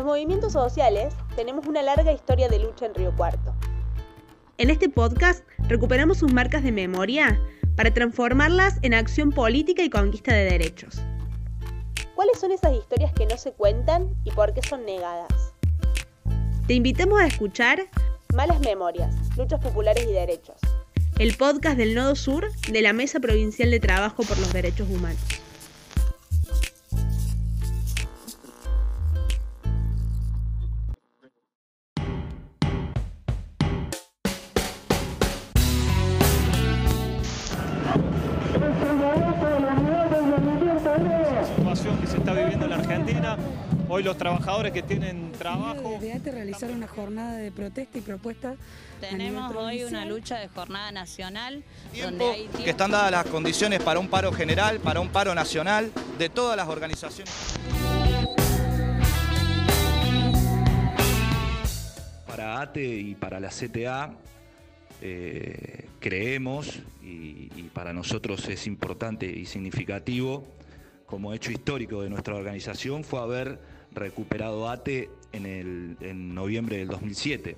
Los movimientos sociales tenemos una larga historia de lucha en Río Cuarto. En este podcast recuperamos sus marcas de memoria para transformarlas en acción política y conquista de derechos. ¿Cuáles son esas historias que no se cuentan y por qué son negadas? Te invitamos a escuchar Malas Memorias, Luchas Populares y Derechos. El podcast del Nodo Sur de la Mesa Provincial de Trabajo por los Derechos Humanos. Situación que se está viviendo en la Argentina. Hoy los trabajadores que tienen trabajo... De ATE realizar una jornada de protesta y propuesta. Tenemos hoy una lucha de jornada nacional donde hay que están dadas las condiciones para un paro general, para un paro nacional de todas las organizaciones. Para ATE y para la CTA eh, creemos y, y para nosotros es importante y significativo como hecho histórico de nuestra organización fue haber recuperado ATE en, el, noviembre del 2007,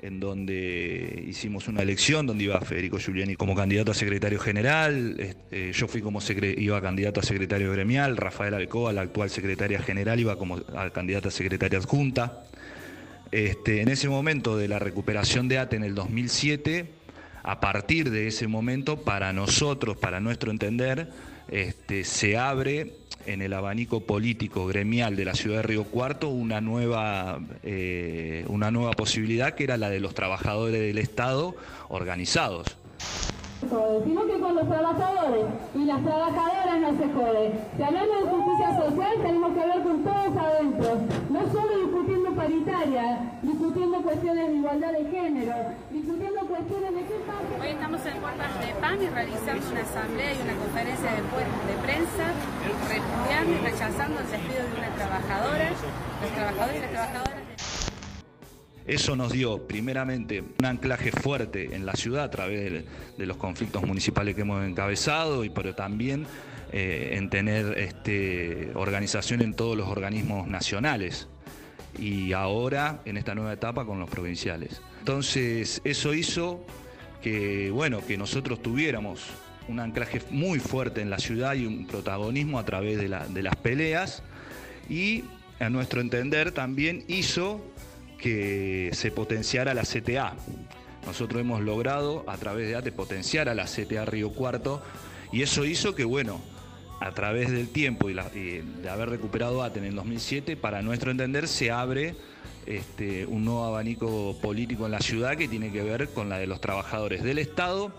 en donde hicimos una elección donde iba Federico Giuliani como candidato a secretario general, eh, yo fui como iba candidato a secretario gremial, Rafael Alcoa, la actual secretaria general, iba como a candidata a secretaria adjunta. Este, en ese momento de la recuperación de ATE en el 2007, a partir de ese momento, para nosotros, para nuestro entender, este, se abre en el abanico político gremial de la ciudad de Río Cuarto una nueva, eh, una nueva posibilidad que era la de los trabajadores del Estado organizados. Sino que con los trabajadores y las trabajadoras no se jode. Si hablamos de justicia social, tenemos que hablar con todos adentro. No solo discutiendo paritaria, discutiendo cuestiones de igualdad de género, discutiendo Hoy estamos en Puertas de PAN y realizamos una asamblea y una conferencia de, de prensa repudiando y rechazando el despido de una trabajadora, los trabajadores y las trabajadoras. Eso nos dio, primeramente, un anclaje fuerte en la ciudad a través de, los conflictos municipales que hemos encabezado, y pero también eh, en tener este, organización en todos los organismos nacionales y ahora en esta nueva etapa con los provinciales. Entonces, eso hizo que, bueno, que nosotros tuviéramos un anclaje muy fuerte en la ciudad y un protagonismo a través de, de las peleas y a nuestro entender también hizo que se potenciara la CTA. Nosotros hemos logrado a través de ATE potenciar a la CTA Río Cuarto y eso hizo que, bueno, a través del tiempo y, de haber recuperado ATE en el 2007, para nuestro entender se abre este, un nuevo abanico político en la ciudad que tiene que ver con la de los trabajadores del Estado,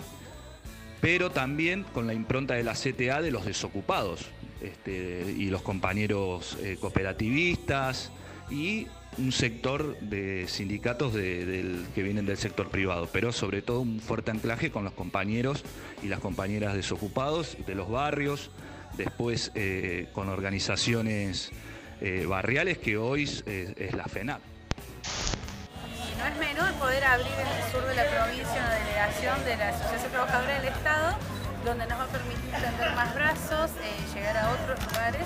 pero también con la impronta de la CTA de los desocupados este, y los compañeros eh, cooperativistas y un sector de sindicatos que vienen del sector privado, pero sobre todo un fuerte anclaje con los compañeros y las compañeras desocupados de los barrios, después eh, con organizaciones eh, barriales que hoy es, la FENAP. No es menor poder abrir en el sur de la provincia una delegación de la Asociación Trabajadora del Estado, donde nos va a permitir tender más brazos, eh, llegar a otros lugares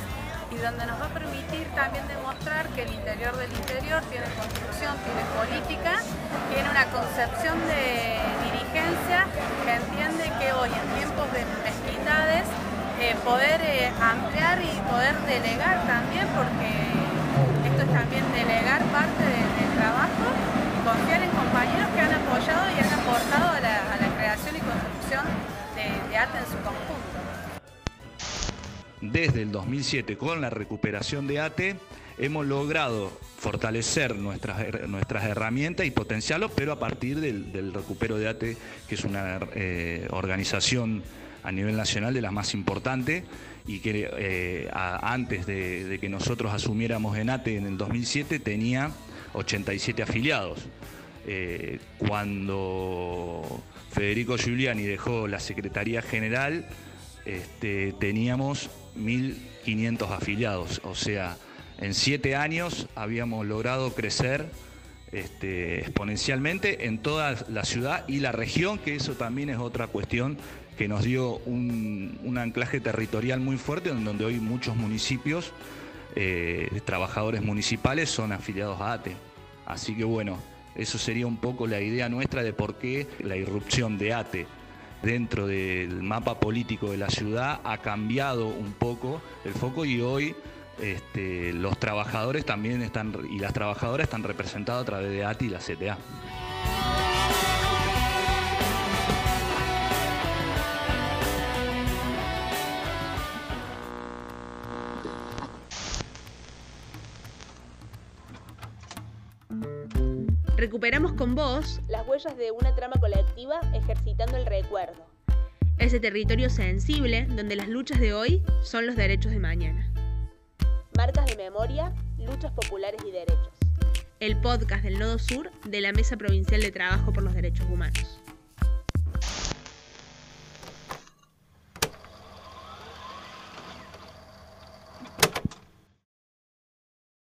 y donde nos va a permitir también demostrar que el interior del interior tiene construcción, tiene política, tiene una concepción de dirigencia que entiende que hoy en tiempos de ampliar y poder delegar también, porque esto es también delegar parte del trabajo y confiar en compañeros que han apoyado y han aportado a la, creación y construcción de, de en su conjunto. Desde el 2007 con la recuperación de ATE, hemos logrado fortalecer nuestras, nuestras herramientas y potenciarlo, pero a partir del, recupero de ATE, que es una eh, organización a nivel nacional de las más importantes y que eh, antes de, que nosotros asumiéramos en ATE en el 2007 tenía 87 afiliados. Eh, cuando Federico Giuliani dejó la Secretaría General, este, teníamos 1.500 afiliados, o sea, en siete años habíamos logrado crecer este, exponencialmente en toda la ciudad y la región, que eso también es otra cuestión que nos dio un, anclaje territorial muy fuerte, en donde hoy muchos municipios eh, trabajadores municipales son afiliados a ATE. Así que bueno, eso sería un poco la idea nuestra de por qué la irrupción de ATE dentro del mapa político de la ciudad ha cambiado un poco el foco y hoy este, los trabajadores también están y las trabajadoras están representados a través de ATE y la CTA. Recuperamos con vos Las huellas de una trama colectiva ejercitando el recuerdo. ese territorio sensible donde las luchas de hoy son los derechos de mañana. Marcas de memoria, luchas populares y derechos. El podcast del Nodo Sur de la Mesa Provincial de Trabajo por los Derechos Humanos.